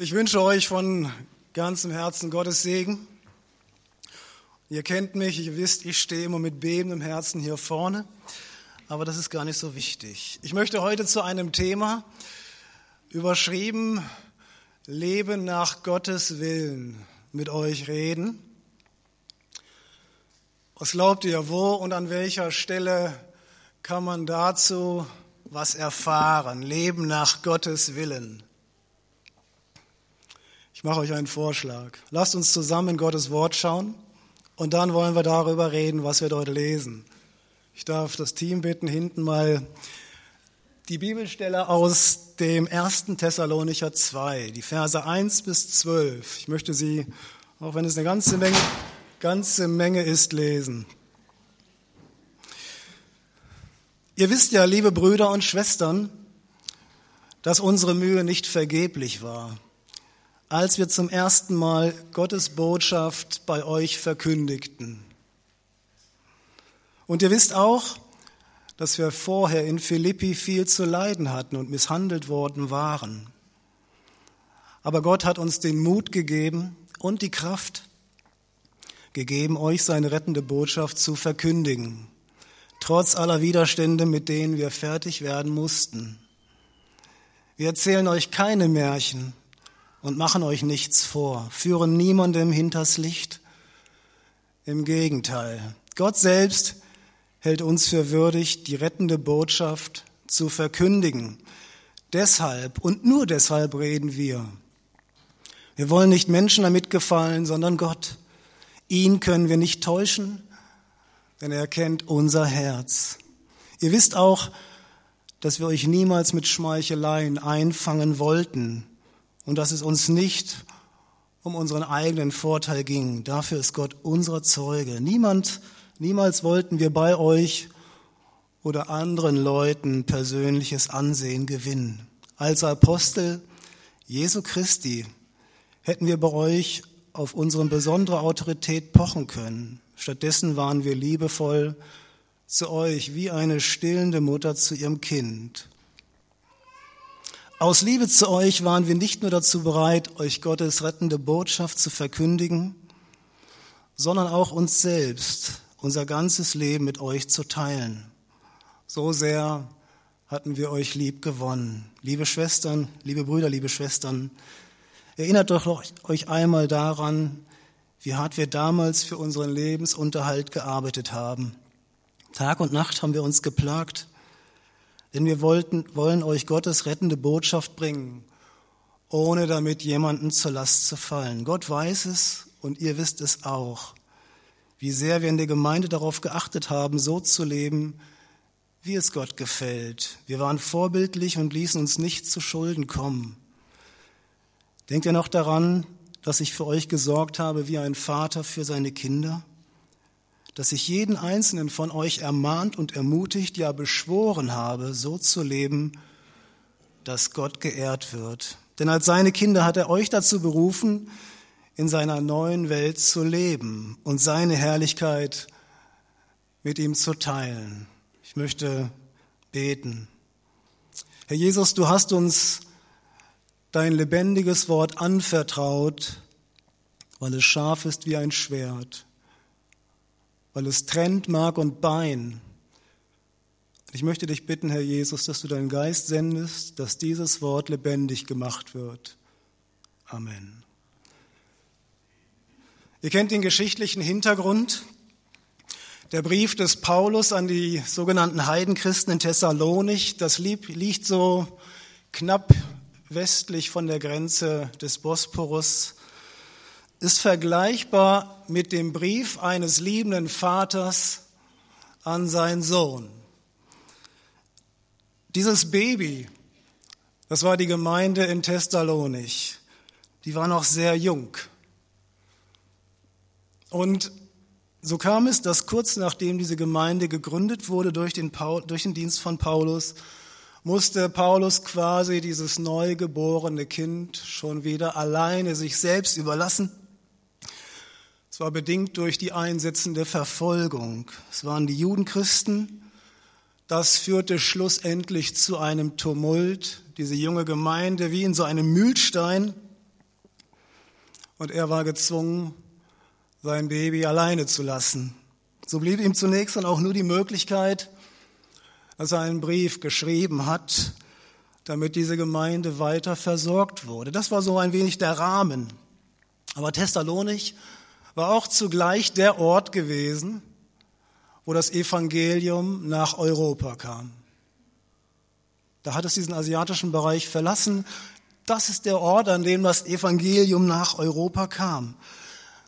Ich wünsche euch von ganzem Herzen Gottes Segen. Ihr kennt mich, ihr wisst, ich stehe immer mit bebendem Herzen hier vorne, aber das ist gar nicht so wichtig. Ich möchte heute zu einem Thema überschrieben Leben nach Gottes Willen mit euch reden. Was glaubt ihr, wo und an welcher Stelle kann man dazu was erfahren? Leben nach Gottes Willen. Ich mache euch einen Vorschlag. Lasst uns zusammen in Gottes Wort schauen und dann wollen wir darüber reden, was wir dort lesen. Ich darf das Team bitten, hinten mal die Bibelstelle aus dem 1. Thessalonicher 2, die Verse 1 bis 12. Ich möchte sie, auch wenn es eine ganze Menge, ganze Menge ist, lesen. Ihr wisst ja, liebe Brüder und Schwestern, dass unsere Mühe nicht vergeblich war als wir zum ersten Mal Gottes Botschaft bei euch verkündigten. Und ihr wisst auch, dass wir vorher in Philippi viel zu leiden hatten und misshandelt worden waren. Aber Gott hat uns den Mut gegeben und die Kraft gegeben, euch seine rettende Botschaft zu verkündigen, trotz aller Widerstände, mit denen wir fertig werden mussten. Wir erzählen euch keine Märchen, und machen euch nichts vor, führen niemandem hinters Licht. Im Gegenteil, Gott selbst hält uns für würdig, die rettende Botschaft zu verkündigen. Deshalb und nur deshalb reden wir. Wir wollen nicht Menschen damit gefallen, sondern Gott. Ihn können wir nicht täuschen, denn er kennt unser Herz. Ihr wisst auch, dass wir euch niemals mit Schmeicheleien einfangen wollten und dass es uns nicht um unseren eigenen Vorteil ging. Dafür ist Gott unser Zeuge. Niemand, niemals wollten wir bei euch oder anderen Leuten persönliches Ansehen gewinnen. Als Apostel Jesu Christi hätten wir bei euch auf unsere besondere Autorität pochen können. Stattdessen waren wir liebevoll zu euch wie eine stillende Mutter zu ihrem Kind. Aus Liebe zu euch waren wir nicht nur dazu bereit, euch Gottes rettende Botschaft zu verkündigen, sondern auch uns selbst, unser ganzes Leben mit euch zu teilen. So sehr hatten wir euch lieb gewonnen. Liebe Schwestern, liebe Brüder, liebe Schwestern, erinnert doch euch einmal daran, wie hart wir damals für unseren Lebensunterhalt gearbeitet haben. Tag und Nacht haben wir uns geplagt, denn wir wollten, wollen euch Gottes rettende Botschaft bringen, ohne damit jemanden zur Last zu fallen. Gott weiß es und ihr wisst es auch, wie sehr wir in der Gemeinde darauf geachtet haben, so zu leben, wie es Gott gefällt. Wir waren vorbildlich und ließen uns nicht zu Schulden kommen. Denkt ihr noch daran, dass ich für euch gesorgt habe wie ein Vater für seine Kinder? Dass ich jeden einzelnen von euch ermahnt und ermutigt, ja beschworen habe, so zu leben, dass Gott geehrt wird. Denn als seine Kinder hat er euch dazu berufen, in seiner neuen Welt zu leben und seine Herrlichkeit mit ihm zu teilen. Ich möchte beten. Herr Jesus, du hast uns dein lebendiges Wort anvertraut, weil es scharf ist wie ein Schwert weil es trennt Mark und Bein. Ich möchte dich bitten, Herr Jesus, dass du deinen Geist sendest, dass dieses Wort lebendig gemacht wird. Amen. Ihr kennt den geschichtlichen Hintergrund. Der Brief des Paulus an die sogenannten Heidenchristen in Thessalonich, das liegt so knapp westlich von der Grenze des Bosporus ist vergleichbar mit dem Brief eines liebenden Vaters an seinen Sohn. Dieses Baby, das war die Gemeinde in Thessalonich, die war noch sehr jung. Und so kam es, dass kurz nachdem diese Gemeinde gegründet wurde durch den, Paul, durch den Dienst von Paulus, musste Paulus quasi dieses neugeborene Kind schon wieder alleine sich selbst überlassen es war bedingt durch die einsetzende Verfolgung. Es waren die Judenchristen. Das führte schlussendlich zu einem Tumult. Diese junge Gemeinde wie in so einem Mühlstein und er war gezwungen, sein Baby alleine zu lassen. So blieb ihm zunächst dann auch nur die Möglichkeit, dass er einen Brief geschrieben hat, damit diese Gemeinde weiter versorgt wurde. Das war so ein wenig der Rahmen. Aber Thessalonich war auch zugleich der Ort gewesen, wo das Evangelium nach Europa kam. Da hat es diesen asiatischen Bereich verlassen. Das ist der Ort, an dem das Evangelium nach Europa kam.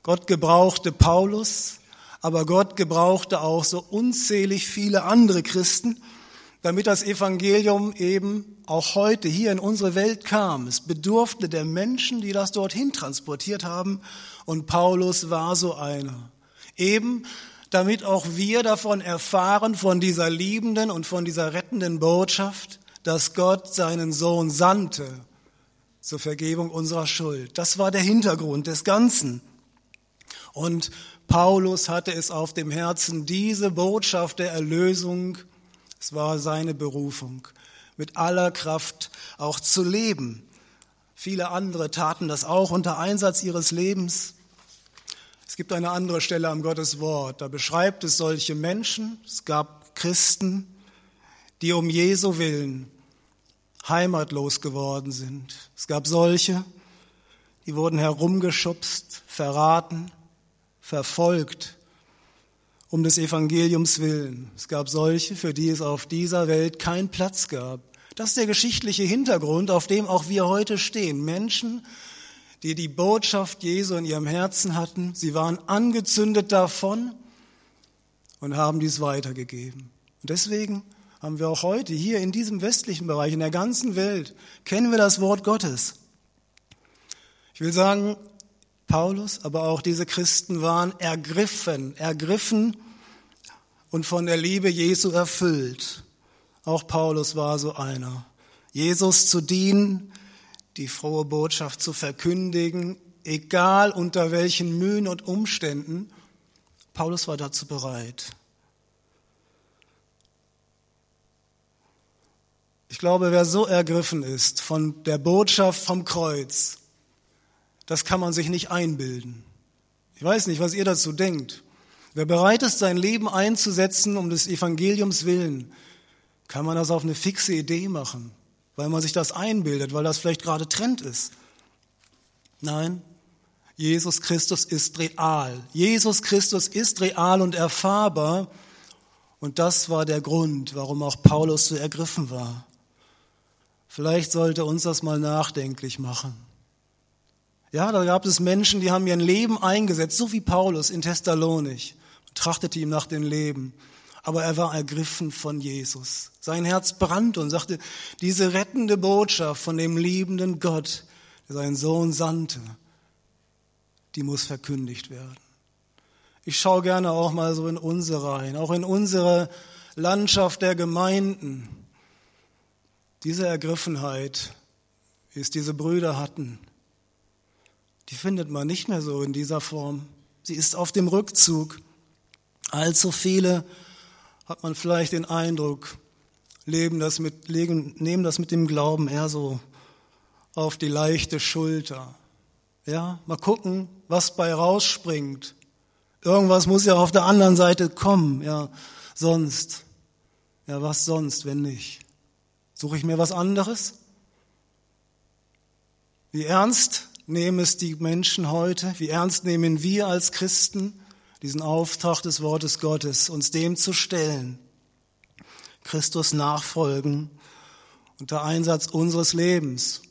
Gott gebrauchte Paulus, aber Gott gebrauchte auch so unzählig viele andere Christen, damit das Evangelium eben auch heute hier in unsere Welt kam. Es bedurfte der Menschen, die das dorthin transportiert haben, und Paulus war so einer. Eben damit auch wir davon erfahren, von dieser liebenden und von dieser rettenden Botschaft, dass Gott seinen Sohn sandte zur Vergebung unserer Schuld. Das war der Hintergrund des Ganzen. Und Paulus hatte es auf dem Herzen, diese Botschaft der Erlösung, es war seine Berufung, mit aller Kraft auch zu leben. Viele andere taten das auch unter Einsatz ihres Lebens. Es gibt eine andere Stelle am Gottes Wort, da beschreibt es solche Menschen, es gab Christen, die um Jesu willen heimatlos geworden sind. Es gab solche, die wurden herumgeschubst, verraten, verfolgt, um des Evangeliums willen. Es gab solche, für die es auf dieser Welt keinen Platz gab. Das ist der geschichtliche Hintergrund, auf dem auch wir heute stehen. Menschen, die die Botschaft Jesu in ihrem Herzen hatten, sie waren angezündet davon und haben dies weitergegeben. Und deswegen haben wir auch heute hier in diesem westlichen Bereich, in der ganzen Welt, kennen wir das Wort Gottes. Ich will sagen, Paulus, aber auch diese Christen waren ergriffen, ergriffen und von der Liebe Jesu erfüllt. Auch Paulus war so einer. Jesus zu dienen, die frohe Botschaft zu verkündigen, egal unter welchen Mühen und Umständen. Paulus war dazu bereit. Ich glaube, wer so ergriffen ist von der Botschaft vom Kreuz, das kann man sich nicht einbilden. Ich weiß nicht, was ihr dazu denkt. Wer bereit ist, sein Leben einzusetzen um des Evangeliums willen, kann man das auf eine fixe Idee machen, weil man sich das einbildet, weil das vielleicht gerade Trend ist. Nein, Jesus Christus ist real. Jesus Christus ist real und erfahrbar. Und das war der Grund, warum auch Paulus so ergriffen war. Vielleicht sollte uns das mal nachdenklich machen. Ja, da gab es Menschen, die haben ihr Leben eingesetzt, so wie Paulus in Thessalonich, trachtete ihm nach dem Leben. Aber er war ergriffen von Jesus. Sein Herz brannte und sagte, diese rettende Botschaft von dem liebenden Gott, der seinen Sohn sandte, die muss verkündigt werden. Ich schaue gerne auch mal so in unsere rein, auch in unsere Landschaft der Gemeinden. Diese Ergriffenheit, wie es diese Brüder hatten, die findet man nicht mehr so in dieser Form. Sie ist auf dem Rückzug. Allzu viele hat man vielleicht den Eindruck, leben das mit, legen, nehmen das mit dem Glauben eher so auf die leichte Schulter. Ja, mal gucken, was bei rausspringt. Irgendwas muss ja auf der anderen Seite kommen, ja, sonst. Ja, was sonst, wenn nicht? Suche ich mir was anderes? Wie ernst nehmen es die Menschen heute? Wie ernst nehmen wir als Christen diesen Auftrag des Wortes Gottes, uns dem zu stellen? Christus nachfolgen unter Einsatz unseres Lebens,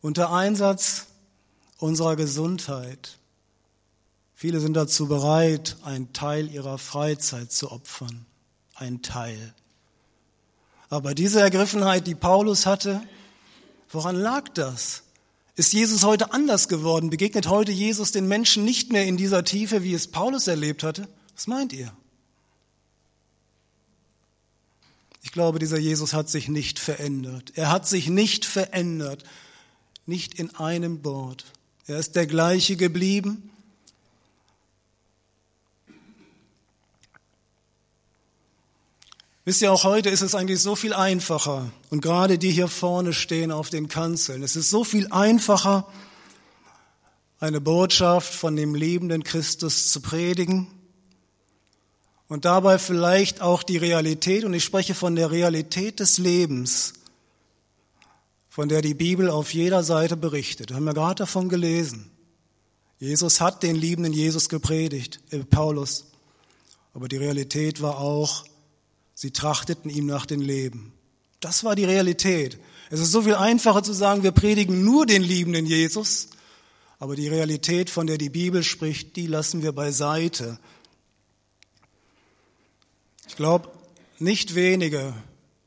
unter Einsatz unserer Gesundheit. Viele sind dazu bereit, einen Teil ihrer Freizeit zu opfern. Ein Teil. Aber diese Ergriffenheit, die Paulus hatte, woran lag das? Ist Jesus heute anders geworden? Begegnet heute Jesus den Menschen nicht mehr in dieser Tiefe, wie es Paulus erlebt hatte? Was meint ihr? Ich glaube, dieser Jesus hat sich nicht verändert. Er hat sich nicht verändert, nicht in einem Wort. Er ist der gleiche geblieben. Wisst ihr, auch heute ist es eigentlich so viel einfacher. Und gerade die hier vorne stehen auf den Kanzeln. Es ist so viel einfacher, eine Botschaft von dem liebenden Christus zu predigen und dabei vielleicht auch die Realität, und ich spreche von der Realität des Lebens, von der die Bibel auf jeder Seite berichtet. Wir haben ja gerade davon gelesen. Jesus hat den liebenden Jesus gepredigt, äh, Paulus. Aber die Realität war auch, sie trachteten ihm nach dem Leben. Das war die Realität. Es ist so viel einfacher zu sagen, wir predigen nur den liebenden Jesus, aber die Realität, von der die Bibel spricht, die lassen wir beiseite. Ich glaube, nicht wenige,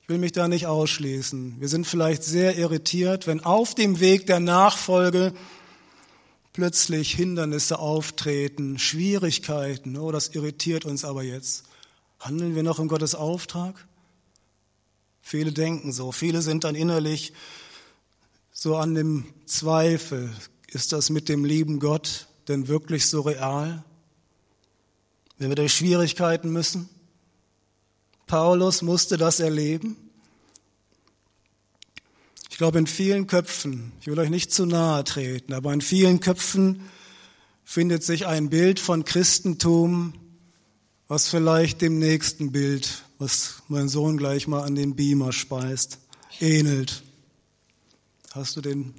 ich will mich da nicht ausschließen, wir sind vielleicht sehr irritiert, wenn auf dem Weg der Nachfolge plötzlich Hindernisse auftreten, Schwierigkeiten. Oh, das irritiert uns aber jetzt. Handeln wir noch in Gottes Auftrag? Viele denken so, viele sind dann innerlich so an dem Zweifel. Ist das mit dem lieben Gott denn wirklich so real? Wenn wir durch Schwierigkeiten müssen? Paulus musste das erleben. Ich glaube, in vielen Köpfen, ich will euch nicht zu nahe treten, aber in vielen Köpfen findet sich ein Bild von Christentum, was vielleicht dem nächsten Bild, was mein Sohn gleich mal an den Beamer speist, ähnelt. Hast du den?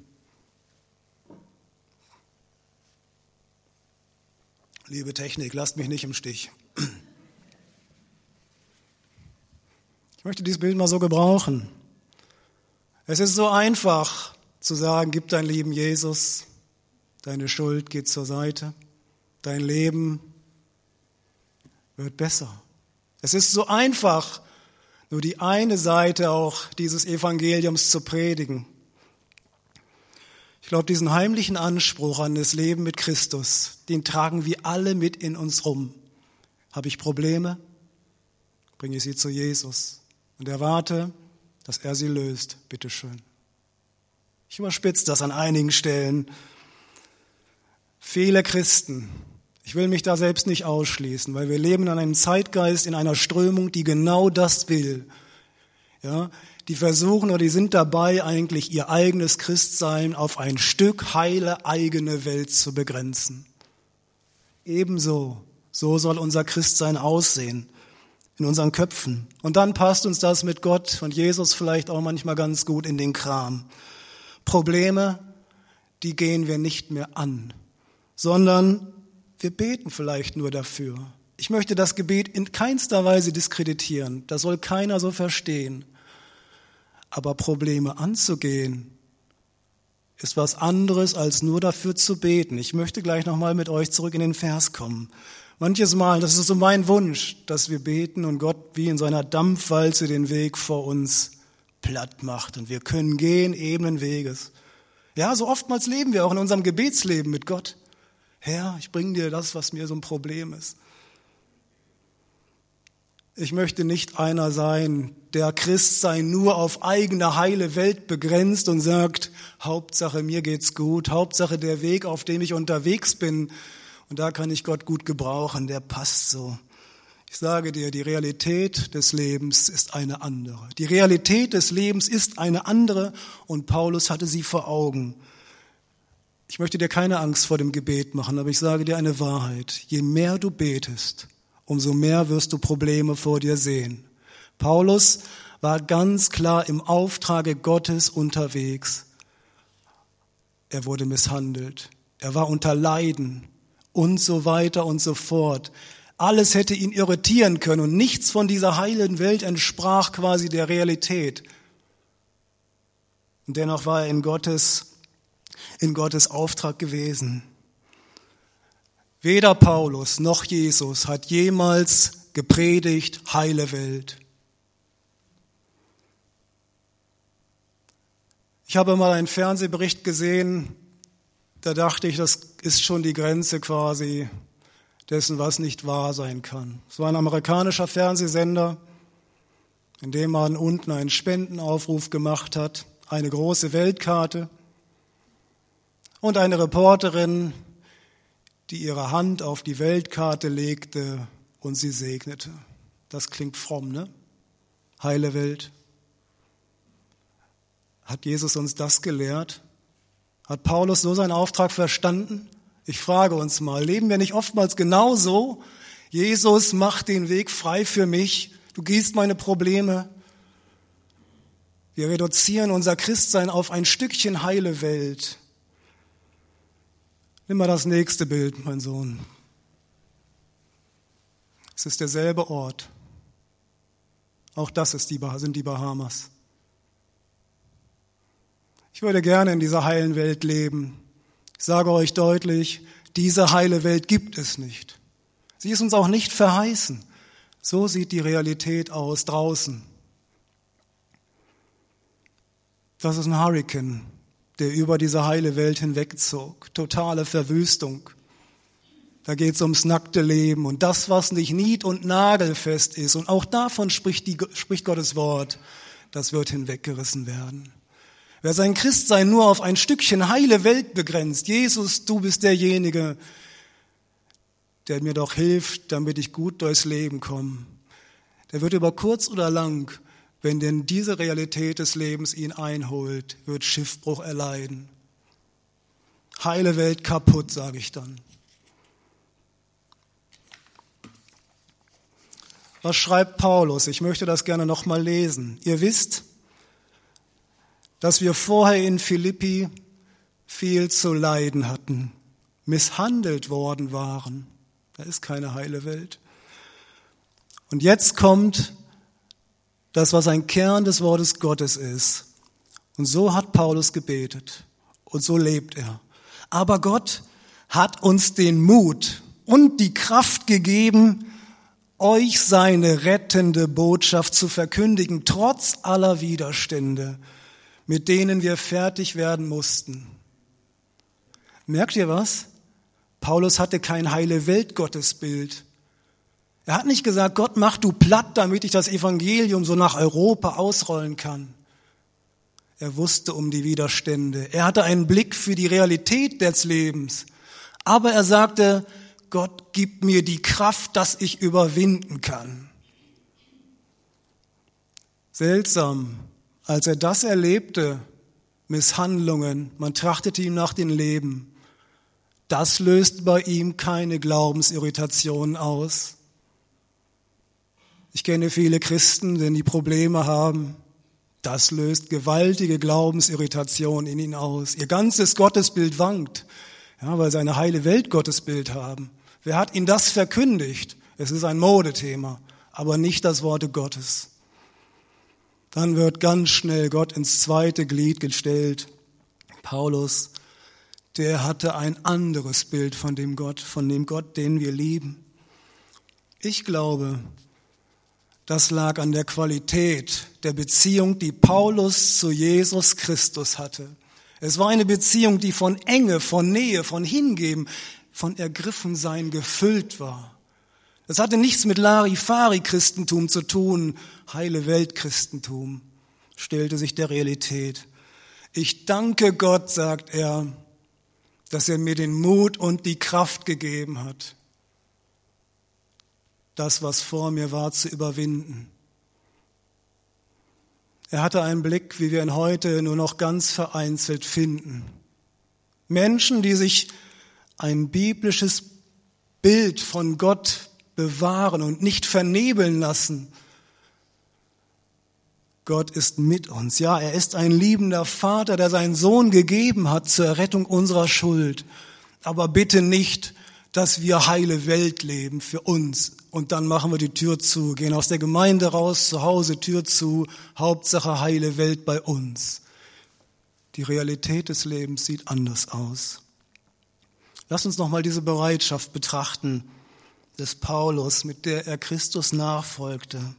Liebe Technik, lasst mich nicht im Stich. Ich möchte dieses Bild mal so gebrauchen. Es ist so einfach zu sagen, gib dein Leben Jesus, deine Schuld geht zur Seite, dein Leben wird besser. Es ist so einfach, nur die eine Seite auch dieses Evangeliums zu predigen. Ich glaube, diesen heimlichen Anspruch an das Leben mit Christus, den tragen wir alle mit in uns rum. Habe ich Probleme? Bringe ich sie zu Jesus und erwarte, dass er sie löst. Bitteschön. Ich überspitze das an einigen Stellen. Viele Christen, ich will mich da selbst nicht ausschließen, weil wir leben in einem Zeitgeist, in einer Strömung, die genau das will. Ja, die versuchen oder die sind dabei, eigentlich ihr eigenes Christsein auf ein Stück heile eigene Welt zu begrenzen. Ebenso, so soll unser Christsein aussehen in unseren Köpfen. Und dann passt uns das mit Gott und Jesus vielleicht auch manchmal ganz gut in den Kram. Probleme, die gehen wir nicht mehr an, sondern wir beten vielleicht nur dafür. Ich möchte das Gebet in keinster Weise diskreditieren. Das soll keiner so verstehen. Aber Probleme anzugehen, ist was anderes als nur dafür zu beten. Ich möchte gleich nochmal mit euch zurück in den Vers kommen. Manches Mal, das ist so mein Wunsch, dass wir beten und Gott wie in seiner Dampfwalze den Weg vor uns platt macht und wir können gehen ebenen Weges. Ja, so oftmals leben wir auch in unserem Gebetsleben mit Gott. Herr, ich bringe dir das, was mir so ein Problem ist. Ich möchte nicht einer sein, der Christsein nur auf eigene heile Welt begrenzt und sagt, Hauptsache mir geht's gut, Hauptsache der Weg, auf dem ich unterwegs bin, und da kann ich Gott gut gebrauchen, der passt so. Ich sage dir, die Realität des Lebens ist eine andere. Die Realität des Lebens ist eine andere und Paulus hatte sie vor Augen. Ich möchte dir keine Angst vor dem Gebet machen, aber ich sage dir eine Wahrheit. Je mehr du betest, umso mehr wirst du Probleme vor dir sehen. Paulus war ganz klar im Auftrage Gottes unterwegs. Er wurde misshandelt. Er war unter Leiden und so weiter und so fort. Alles hätte ihn irritieren können und nichts von dieser heilen Welt entsprach quasi der Realität. Und dennoch war er in Gottes, in Gottes Auftrag gewesen. Weder Paulus noch Jesus hat jemals gepredigt, heile Welt. Ich habe mal einen Fernsehbericht gesehen, da dachte ich, das ist schon die Grenze quasi dessen, was nicht wahr sein kann. Es war ein amerikanischer Fernsehsender, in dem man unten einen Spendenaufruf gemacht hat, eine große Weltkarte und eine Reporterin, die ihre Hand auf die Weltkarte legte und sie segnete. Das klingt fromm, ne? Heile Welt. Hat Jesus uns das gelehrt? Hat Paulus so seinen Auftrag verstanden? Ich frage uns mal, leben wir nicht oftmals genauso? Jesus macht den Weg frei für mich. Du gießt meine Probleme. Wir reduzieren unser Christsein auf ein Stückchen heile Welt. Nimm mal das nächste Bild, mein Sohn. Es ist derselbe Ort. Auch das die, sind die Bahamas. Ich würde gerne in dieser heilen Welt leben. Ich sage euch deutlich, diese heile Welt gibt es nicht. Sie ist uns auch nicht verheißen. So sieht die Realität aus draußen. Das ist ein Hurrikan, der über diese heile Welt hinwegzog. Totale Verwüstung. Da geht es ums nackte Leben und das, was nicht nied- und nagelfest ist. Und auch davon spricht, die, spricht Gottes Wort. Das wird hinweggerissen werden. Wer sein Christsein nur auf ein Stückchen heile Welt begrenzt, Jesus, du bist derjenige, der mir doch hilft, damit ich gut durchs Leben komme, der wird über kurz oder lang, wenn denn diese Realität des Lebens ihn einholt, wird Schiffbruch erleiden. Heile Welt kaputt, sage ich dann. Was schreibt Paulus? Ich möchte das gerne nochmal lesen. Ihr wisst, dass wir vorher in Philippi viel zu leiden hatten, misshandelt worden waren. Da ist keine heile Welt. Und jetzt kommt das, was ein Kern des Wortes Gottes ist. Und so hat Paulus gebetet und so lebt er. Aber Gott hat uns den Mut und die Kraft gegeben, euch seine rettende Botschaft zu verkündigen, trotz aller Widerstände, mit denen wir fertig werden mussten. Merkt ihr was? Paulus hatte kein heile Welt Gottesbild. Er hat nicht gesagt, Gott mach du platt, damit ich das Evangelium so nach Europa ausrollen kann. Er wusste um die Widerstände. Er hatte einen Blick für die Realität des Lebens. Aber er sagte, Gott gibt mir die Kraft, dass ich überwinden kann. Seltsam, als er das erlebte, Misshandlungen, man trachtete ihm nach dem Leben, das löst bei ihm keine Glaubensirritation aus. Ich kenne viele Christen, wenn die Probleme haben, das löst gewaltige Glaubensirritation in ihnen aus. Ihr ganzes Gottesbild wankt, ja, weil sie eine heile Welt Gottesbild haben. Wer hat ihnen das verkündigt? Es ist ein Modethema, aber nicht das Worte Gottes. Dann wird ganz schnell Gott ins zweite Glied gestellt. Paulus, der hatte ein anderes Bild von dem Gott, von dem Gott, den wir lieben. Ich glaube, das lag an der Qualität der Beziehung, die Paulus zu Jesus Christus hatte. Es war eine Beziehung, die von Enge, von Nähe, von Hingeben, von Ergriffensein gefüllt war. Das hatte nichts mit Larifari-Christentum zu tun, heile Welt-Christentum, stellte sich der Realität. Ich danke Gott, sagt er, dass er mir den Mut und die Kraft gegeben hat, das, was vor mir war, zu überwinden. Er hatte einen Blick, wie wir ihn heute nur noch ganz vereinzelt finden. Menschen, die sich ein biblisches Bild von Gott bewahren und nicht vernebeln lassen. Gott ist mit uns. Ja, er ist ein liebender Vater, der seinen Sohn gegeben hat zur Errettung unserer Schuld. Aber bitte nicht, dass wir heile Welt leben für uns und dann machen wir die Tür zu, gehen aus der Gemeinde raus, zu Hause Tür zu, Hauptsache heile Welt bei uns. Die Realität des Lebens sieht anders aus. Lass uns nochmal diese Bereitschaft betrachten des Paulus, mit der er Christus nachfolgte.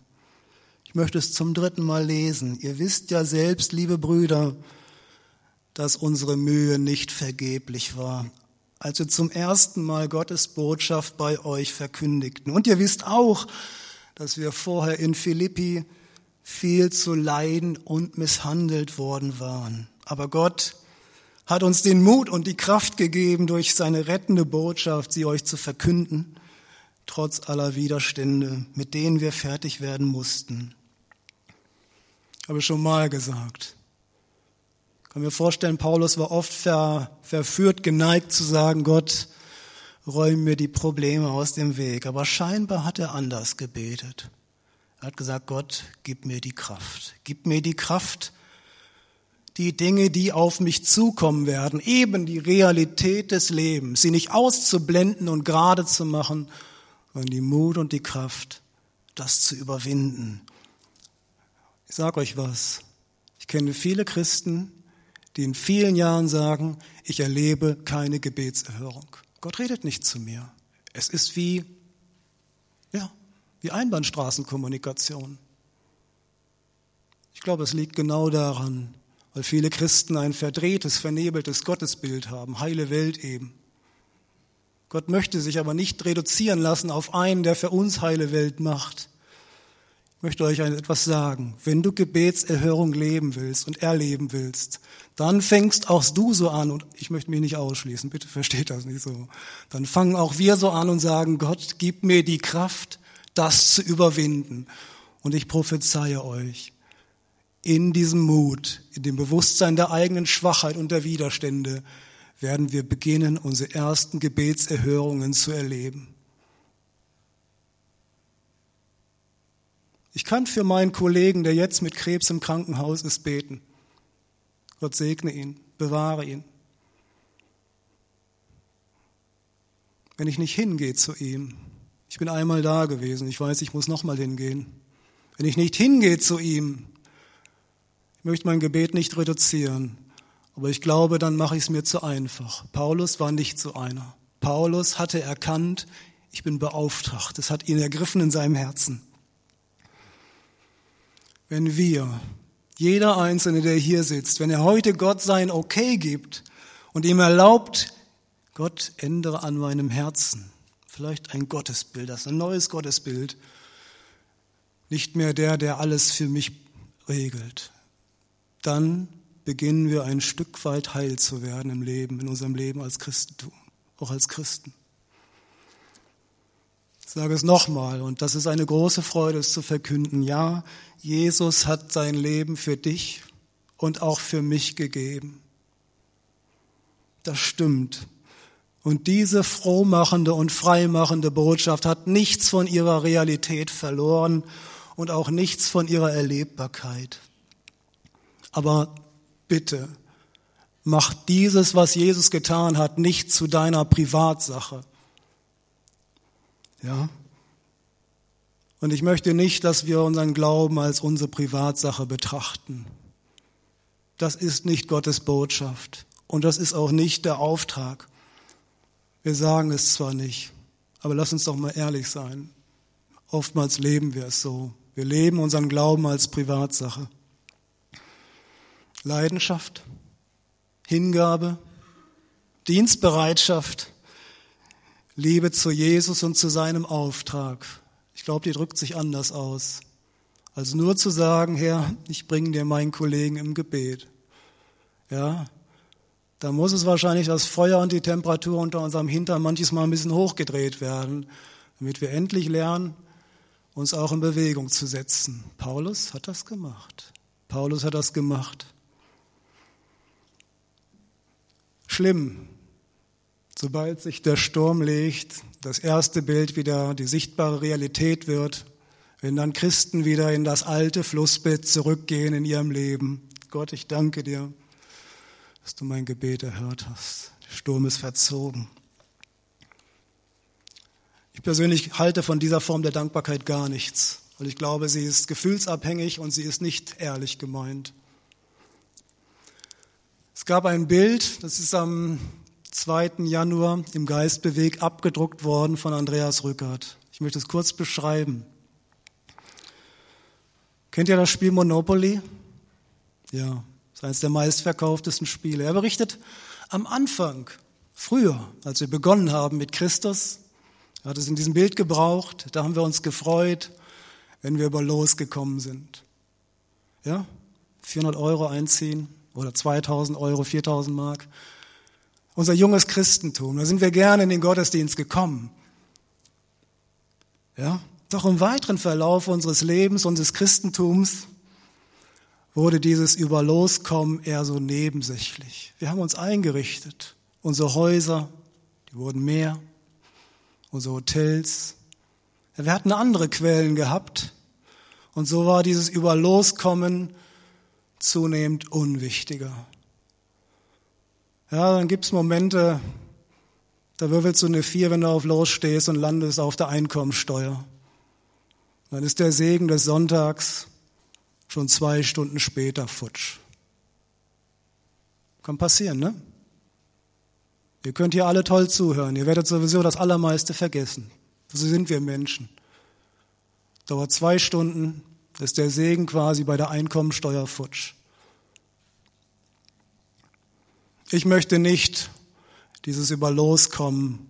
Ich möchte es zum dritten Mal lesen. Ihr wisst ja selbst, liebe Brüder, dass unsere Mühe nicht vergeblich war, als wir zum ersten Mal Gottes Botschaft bei euch verkündigten. Und ihr wisst auch, dass wir vorher in Philippi viel zu leiden und misshandelt worden waren. Aber Gott hat uns den Mut und die Kraft gegeben, durch seine rettende Botschaft sie euch zu verkünden, trotz aller Widerstände, mit denen wir fertig werden mussten. Habe schon mal gesagt. Kann mir vorstellen, Paulus war oft ver, verführt, geneigt zu sagen, Gott, räum mir die Probleme aus dem Weg. Aber scheinbar hat er anders gebetet. Er hat gesagt, Gott, gib mir die Kraft. Gib mir die Kraft, die Dinge, die auf mich zukommen werden, eben die Realität des Lebens, sie nicht auszublenden und gerade zu machen, sondern die Mut und die Kraft, das zu überwinden. Ich sage euch was. Ich kenne viele Christen, die in vielen Jahren sagen, ich erlebe keine Gebetserhörung. Gott redet nicht zu mir. Es ist wie, ja, wie Einbahnstraßenkommunikation. Ich glaube, es liegt genau daran, weil viele Christen ein verdrehtes, vernebeltes Gottesbild haben, heile Welt eben. Gott möchte sich aber nicht reduzieren lassen auf einen, der für uns heile Welt macht. Möchte euch etwas sagen. Wenn du Gebetserhörung leben willst und erleben willst, dann fängst auch du so an, und ich möchte mich nicht ausschließen, bitte versteht das nicht so. Dann fangen auch wir so an und sagen, Gott, gib mir die Kraft, das zu überwinden. Und ich prophezeie euch, in diesem Mut, in dem Bewusstsein der eigenen Schwachheit und der Widerstände, werden wir beginnen, unsere ersten Gebetserhörungen zu erleben. Ich kann für meinen Kollegen, der jetzt mit Krebs im Krankenhaus ist, beten. Gott segne ihn, bewahre ihn. Wenn ich nicht hingehe zu ihm, ich bin einmal da gewesen, ich weiß, ich muss nochmal hingehen. Wenn ich nicht hingehe zu ihm, ich möchte mein Gebet nicht reduzieren, aber ich glaube, dann mache ich es mir zu einfach. Paulus war nicht so einer. Paulus hatte erkannt, ich bin beauftragt. Es hat ihn ergriffen in seinem Herzen wenn wir, jeder Einzelne, der hier sitzt, wenn er heute Gott sein Okay gibt und ihm erlaubt, Gott ändere an meinem Herzen, vielleicht ein Gottesbild, das ist ein neues Gottesbild, nicht mehr der, der alles für mich regelt, dann beginnen wir ein Stück weit heil zu werden im Leben, in unserem Leben als Christentum, auch als Christen. Ich sage es nochmal, und das ist eine große Freude, es zu verkünden. Ja, Jesus hat sein Leben für dich und auch für mich gegeben. Das stimmt. Und diese frohmachende und freimachende Botschaft hat nichts von ihrer Realität verloren und auch nichts von ihrer Erlebbarkeit. Aber bitte, mach dieses, was Jesus getan hat, nicht zu deiner Privatsache. Ja? Und ich möchte nicht, dass wir unseren Glauben als unsere Privatsache betrachten. Das ist nicht Gottes Botschaft. Und das ist auch nicht der Auftrag. Wir sagen es zwar nicht, aber lass uns doch mal ehrlich sein. Oftmals leben wir es so. Wir leben unseren Glauben als Privatsache. Leidenschaft, Hingabe, Dienstbereitschaft, Liebe zu Jesus und zu seinem Auftrag. Ich glaube, die drückt sich anders aus, als nur zu sagen, Herr, ich bringe dir meinen Kollegen im Gebet. Ja, da muss es wahrscheinlich das Feuer und die Temperatur unter unserem Hintern manches Mal ein bisschen hochgedreht werden, damit wir endlich lernen, uns auch in Bewegung zu setzen. Paulus hat das gemacht. Paulus hat das gemacht. Schlimm, Sobald sich der Sturm legt, das erste Bild wieder die sichtbare Realität wird, wenn dann Christen wieder in das alte Flussbett zurückgehen in ihrem Leben. Gott, ich danke dir, dass du mein Gebet erhört hast. Der Sturm ist verzogen. Ich persönlich halte von dieser Form der Dankbarkeit gar nichts, weil ich glaube, sie ist gefühlsabhängig und sie ist nicht ehrlich gemeint. Es gab ein Bild, das ist am 2. Januar im Geistbeweg abgedruckt worden von Andreas Rückert. Ich möchte es kurz beschreiben. Kennt ihr das Spiel Monopoly? Ja, ist eines der meistverkauftesten Spiele. Er berichtet am Anfang, früher, als wir begonnen haben mit Christus, er hat es in diesem Bild gebraucht, da haben wir uns gefreut, wenn wir über losgekommen sind. Ja, 400 Euro einziehen oder 2000 Euro, 4000 Mark unser junges Christentum. Da sind wir gerne in den Gottesdienst gekommen. Ja, doch im weiteren Verlauf unseres Lebens, unseres Christentums, wurde dieses Überloskommen eher so nebensächlich. Wir haben uns eingerichtet. Unsere Häuser, die wurden mehr. unsere Hotels. Ja, wir hatten andere Quellen gehabt. Und so war dieses Überloskommen zunehmend unwichtiger. Ja, dann gibt's Momente, da würfelst du eine Vier, wenn du auf Los stehst und landest auf der Einkommensteuer. Dann ist der Segen des Sonntags schon zwei Stunden später futsch. Kann passieren, ne? Ihr könnt hier alle toll zuhören. Ihr werdet sowieso das Allermeiste vergessen. So sind wir Menschen. Dauert zwei Stunden, ist der Segen quasi bei der Einkommensteuer futsch. Ich möchte nicht dieses Überloskommen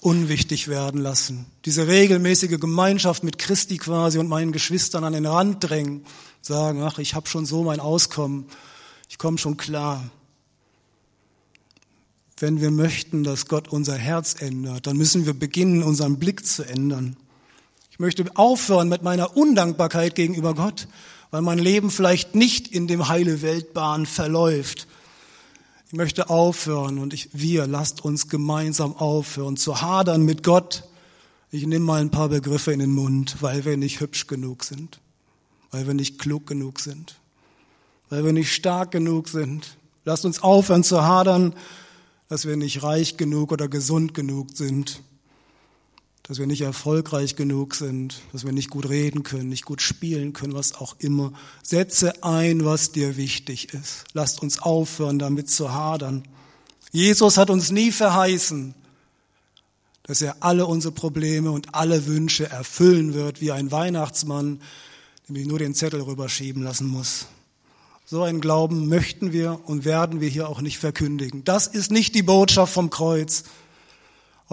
unwichtig werden lassen, diese regelmäßige Gemeinschaft mit Christi quasi und meinen Geschwistern an den Rand drängen, sagen, ach, ich habe schon so mein Auskommen, ich komme schon klar. Wenn wir möchten, dass Gott unser Herz ändert, dann müssen wir beginnen, unseren Blick zu ändern. Ich möchte aufhören mit meiner Undankbarkeit gegenüber Gott, weil mein Leben vielleicht nicht in dem heile Weltbahn verläuft. Ich möchte aufhören und ich, wir, lasst uns gemeinsam aufhören zu hadern mit Gott. Ich nehme mal ein paar Begriffe in den Mund, weil wir nicht hübsch genug sind, weil wir nicht klug genug sind, weil wir nicht stark genug sind. Lasst uns aufhören zu hadern, dass wir nicht reich genug oder gesund genug sind dass wir nicht erfolgreich genug sind, dass wir nicht gut reden können, nicht gut spielen können, was auch immer. Setze ein, was dir wichtig ist. Lasst uns aufhören, damit zu hadern. Jesus hat uns nie verheißen, dass er alle unsere Probleme und alle Wünsche erfüllen wird, wie ein Weihnachtsmann, dem ich nur den Zettel rüberschieben lassen muss. So einen Glauben möchten wir und werden wir hier auch nicht verkündigen. Das ist nicht die Botschaft vom Kreuz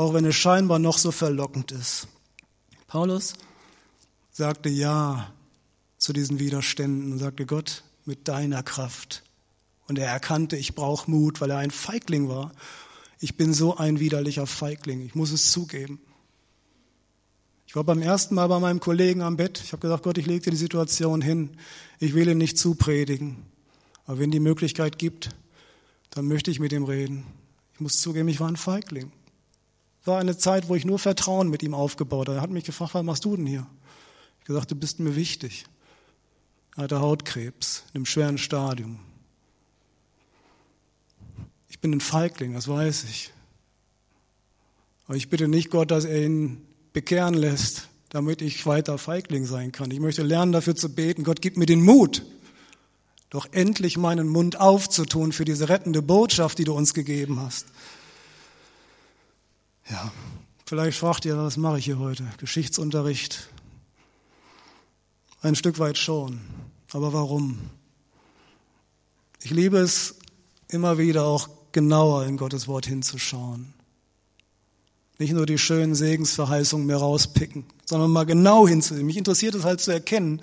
auch wenn es scheinbar noch so verlockend ist. Paulus sagte Ja zu diesen Widerständen und sagte Gott mit deiner Kraft. Und er erkannte, ich brauche Mut, weil er ein Feigling war. Ich bin so ein widerlicher Feigling, ich muss es zugeben. Ich war beim ersten Mal bei meinem Kollegen am Bett. Ich habe gesagt, Gott, ich lege dir die Situation hin. Ich will ihn nicht zupredigen. Aber wenn die Möglichkeit gibt, dann möchte ich mit ihm reden. Ich muss zugeben, ich war ein Feigling. War eine Zeit, wo ich nur Vertrauen mit ihm aufgebaut habe. Er hat mich gefragt, was machst du denn hier? Ich gesagt, du bist mir wichtig. Er hatte Hautkrebs in einem schweren Stadium. Ich bin ein Feigling, das weiß ich. Aber ich bitte nicht Gott, dass er ihn bekehren lässt, damit ich weiter Feigling sein kann. Ich möchte lernen, dafür zu beten. Gott, gib mir den Mut, doch endlich meinen Mund aufzutun für diese rettende Botschaft, die du uns gegeben hast. Ja, vielleicht fragt ihr, was mache ich hier heute? Geschichtsunterricht? Ein Stück weit schon. Aber warum? Ich liebe es immer wieder auch genauer in Gottes Wort hinzuschauen. Nicht nur die schönen Segensverheißungen mir rauspicken, sondern mal genau hinzusehen. Mich interessiert es halt zu erkennen,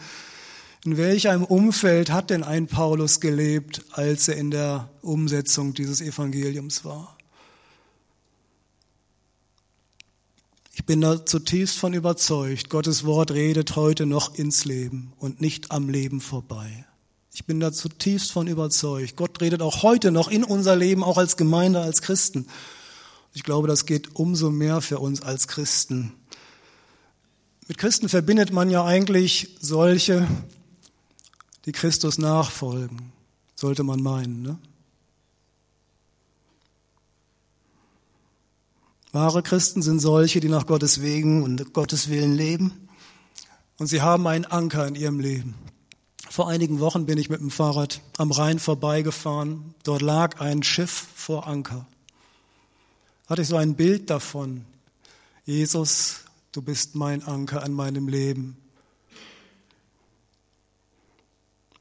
in welchem Umfeld hat denn ein Paulus gelebt, als er in der Umsetzung dieses Evangeliums war. Ich bin da zutiefst von überzeugt, Gottes Wort redet heute noch ins Leben und nicht am Leben vorbei. Ich bin da zutiefst von überzeugt. Gott redet auch heute noch in unser Leben, auch als Gemeinde, als Christen. Ich glaube, das geht umso mehr für uns als Christen. Mit Christen verbindet man ja eigentlich solche, die Christus nachfolgen, sollte man meinen. Ne? Wahre Christen sind solche, die nach Gottes Wegen und Gottes Willen leben. Und sie haben einen Anker in ihrem Leben. Vor einigen Wochen bin ich mit dem Fahrrad am Rhein vorbeigefahren. Dort lag ein Schiff vor Anker. Hatte ich so ein Bild davon. Jesus, du bist mein Anker an meinem Leben.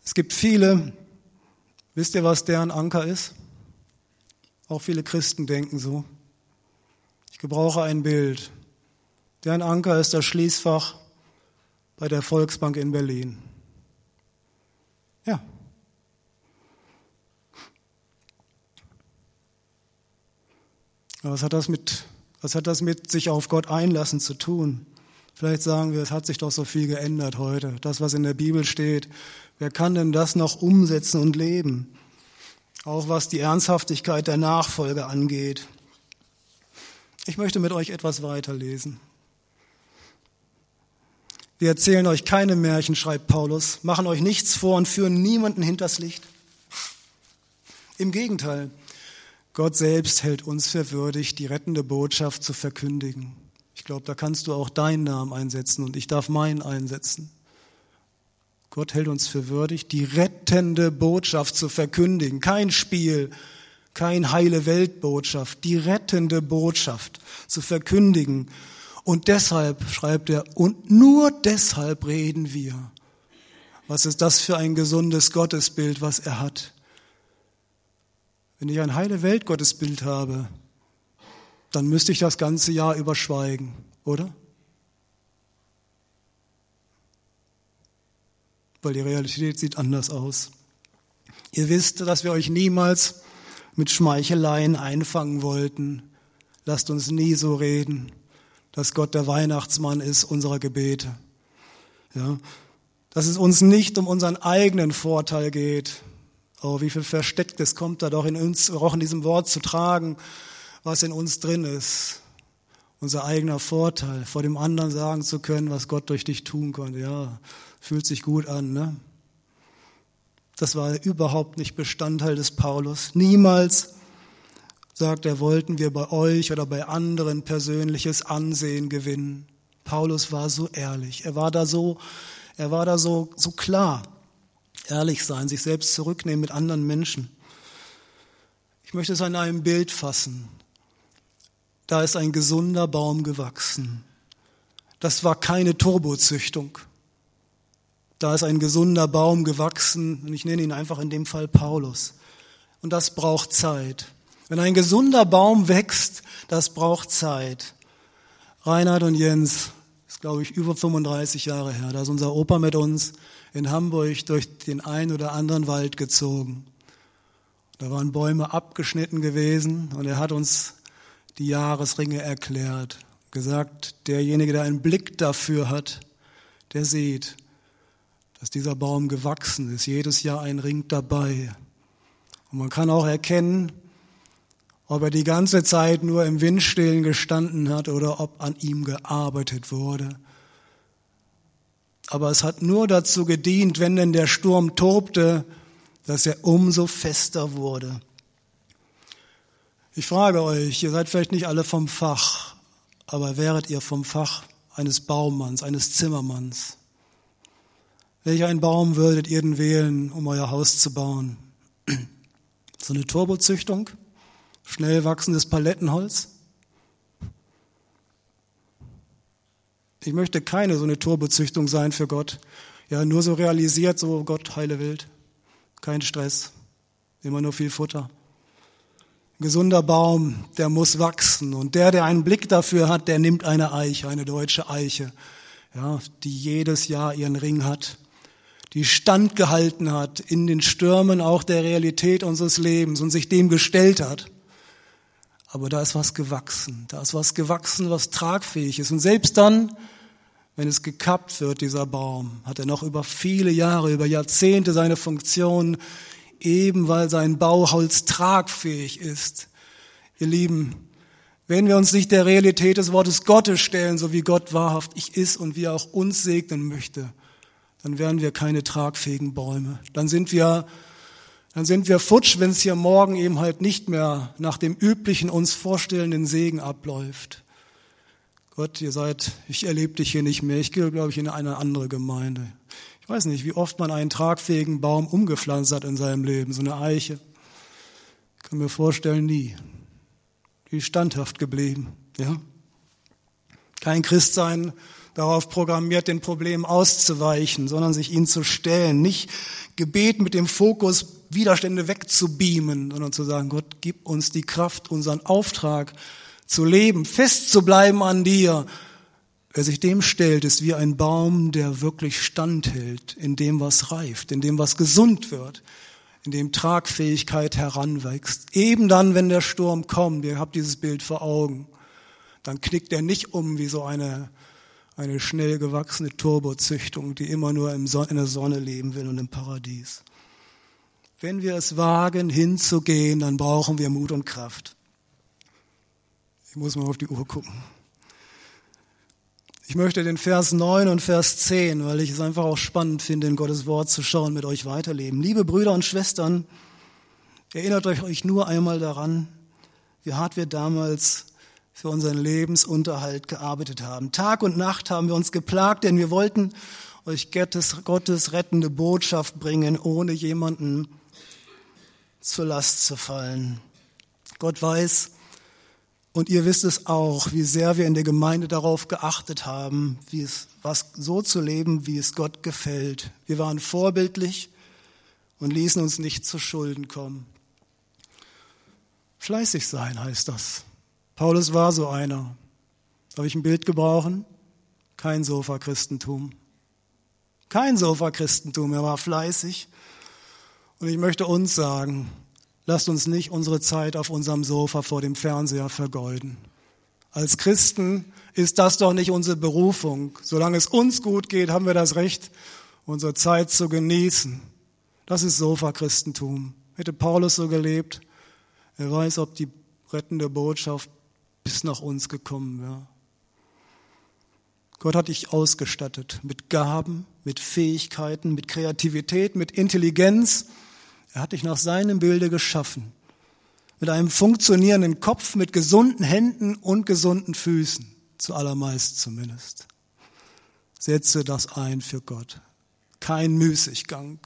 Es gibt viele, wisst ihr, was deren Anker ist? Auch viele Christen denken so. Ich gebrauche ein Bild. Deren Anker ist das Schließfach bei der Volksbank in Berlin. Ja. Was hat das mit, was hat das mit sich auf Gott einlassen zu tun? Vielleicht sagen wir, es hat sich doch so viel geändert heute. Das, was in der Bibel steht. Wer kann denn das noch umsetzen und leben? Auch was die Ernsthaftigkeit der Nachfolge angeht. Ich möchte mit euch etwas weiterlesen. Wir erzählen euch keine Märchen, schreibt Paulus, machen euch nichts vor und führen niemanden hinters Licht. Im Gegenteil, Gott selbst hält uns für würdig, die rettende Botschaft zu verkündigen. Ich glaube, da kannst du auch deinen Namen einsetzen und ich darf meinen einsetzen. Gott hält uns für würdig, die rettende Botschaft zu verkündigen. Kein Spiel, kein heile Weltbotschaft, die rettende Botschaft zu verkündigen und deshalb, schreibt er, und nur deshalb reden wir. Was ist das für ein gesundes Gottesbild, was er hat? Wenn ich ein heile Weltgottesbild habe, dann müsste ich das ganze Jahr überschweigen, oder? Weil die Realität sieht anders aus. Ihr wisst, dass wir euch niemals mit Schmeicheleien einfangen wollten. Lasst uns nie so reden dass Gott der Weihnachtsmann ist unserer Gebete. Ja, dass es uns nicht um unseren eigenen Vorteil geht. Oh, wie viel Verstecktes kommt da doch in uns, auch in diesem Wort zu tragen, was in uns drin ist. Unser eigener Vorteil, vor dem anderen sagen zu können, was Gott durch dich tun konnte. Ja, fühlt sich gut an, ne? Das war überhaupt nicht Bestandteil des Paulus. Niemals sagt er, wollten wir bei euch oder bei anderen persönliches Ansehen gewinnen. Paulus war so ehrlich. Er war da so, er war da so, so klar. Ehrlich sein, sich selbst zurücknehmen mit anderen Menschen. Ich möchte es an einem Bild fassen. Da ist ein gesunder Baum gewachsen. Das war keine Turbozüchtung. Da ist ein gesunder Baum gewachsen, und ich nenne ihn einfach in dem Fall Paulus. Und das braucht Zeit. Wenn ein gesunder Baum wächst, das braucht Zeit. Reinhard und Jens, ist glaube ich über 35 Jahre her, da ist unser Opa mit uns in Hamburg durch den einen oder anderen Wald gezogen. Da waren Bäume abgeschnitten gewesen und er hat uns die Jahresringe erklärt, gesagt, derjenige, der einen Blick dafür hat, der sieht, dass dieser Baum gewachsen ist, jedes Jahr ein Ring dabei. Und man kann auch erkennen, ob er die ganze Zeit nur im Windstillen gestanden hat oder ob an ihm gearbeitet wurde. Aber es hat nur dazu gedient, wenn denn der Sturm tobte, dass er umso fester wurde. Ich frage euch, ihr seid vielleicht nicht alle vom Fach, aber wäret ihr vom Fach eines Baumanns, eines Zimmermanns? Welch einen Baum würdet ihr denn wählen, um euer Haus zu bauen? So eine Turbozüchtung? Schnell wachsendes Palettenholz. Ich möchte keine so eine Turbozüchtung sein für Gott. Ja, nur so realisiert, so Gott, heile Welt. Kein Stress. Immer nur viel Futter. Ein gesunder Baum, der muss wachsen. Und der, der einen Blick dafür hat, der nimmt eine Eiche, eine deutsche Eiche, ja, die jedes Jahr ihren Ring hat, die standgehalten hat in den Stürmen auch der Realität unseres Lebens und sich dem gestellt hat aber da ist was gewachsen. Da ist was gewachsen, was tragfähig ist. Und selbst dann, wenn es gekappt wird, dieser Baum, hat er noch über viele Jahre, über Jahrzehnte seine Funktion, eben weil sein Bauholz tragfähig ist. Ihr Lieben, wenn wir uns nicht der Realität des Wortes Gottes stellen, so wie Gott wahrhaftig ist und wie er auch uns segnen möchte, dann werden wir keine tragfähigen Bäume. Dann sind wir dann sind wir futsch, wenn es hier morgen eben halt nicht mehr nach dem üblichen uns vorstellenden Segen abläuft. Gott, ihr seid, ich erlebe dich hier nicht mehr. Ich gehe, glaube ich, in eine andere Gemeinde. Ich weiß nicht, wie oft man einen tragfähigen Baum umgepflanzt hat in seinem Leben, so eine Eiche. Ich kann mir vorstellen, nie. Die ist standhaft geblieben, ja. Kein Christsein darauf programmiert, den Problemen auszuweichen, sondern sich ihnen zu stellen. Nicht Gebet mit dem Fokus, Widerstände wegzubeamen, sondern zu sagen, Gott, gib uns die Kraft, unseren Auftrag zu leben, fest zu bleiben an dir. Wer sich dem stellt, ist wie ein Baum, der wirklich standhält in dem, was reift, in dem, was gesund wird, in dem Tragfähigkeit heranwächst. Eben dann, wenn der Sturm kommt, ihr habt dieses Bild vor Augen, dann knickt er nicht um wie so eine, eine schnell gewachsene Turbozüchtung, die immer nur in der Sonne leben will und im Paradies. Wenn wir es wagen, hinzugehen, dann brauchen wir Mut und Kraft. Ich muss mal auf die Uhr gucken. Ich möchte den Vers 9 und Vers 10, weil ich es einfach auch spannend finde, in Gottes Wort zu schauen, mit euch weiterleben. Liebe Brüder und Schwestern, erinnert euch nur einmal daran, wie hart wir damals für unseren Lebensunterhalt gearbeitet haben. Tag und Nacht haben wir uns geplagt, denn wir wollten euch Gottes, Gottes rettende Botschaft bringen, ohne jemanden zur Last zu fallen. Gott weiß, und ihr wisst es auch, wie sehr wir in der Gemeinde darauf geachtet haben, wie es, was so zu leben, wie es Gott gefällt. Wir waren vorbildlich und ließen uns nicht zu Schulden kommen. Fleißig sein heißt das. Paulus war so einer. Darf ich ein Bild gebrauchen? Kein Sofa-Christentum. Kein Sofa-Christentum. Er war fleißig. Und ich möchte uns sagen, Lasst uns nicht unsere Zeit auf unserem Sofa vor dem Fernseher vergeuden. Als Christen ist das doch nicht unsere Berufung. Solange es uns gut geht, haben wir das Recht, unsere Zeit zu genießen. Das ist Sofa-Christentum. Hätte Paulus so gelebt, er weiß, ob die rettende Botschaft bis nach uns gekommen wäre. Gott hat dich ausgestattet mit Gaben, mit Fähigkeiten, mit Kreativität, mit Intelligenz, er hat dich nach seinem Bilde geschaffen. Mit einem funktionierenden Kopf, mit gesunden Händen und gesunden Füßen. Zuallermeist zumindest. Setze das ein für Gott. Kein Müßiggang.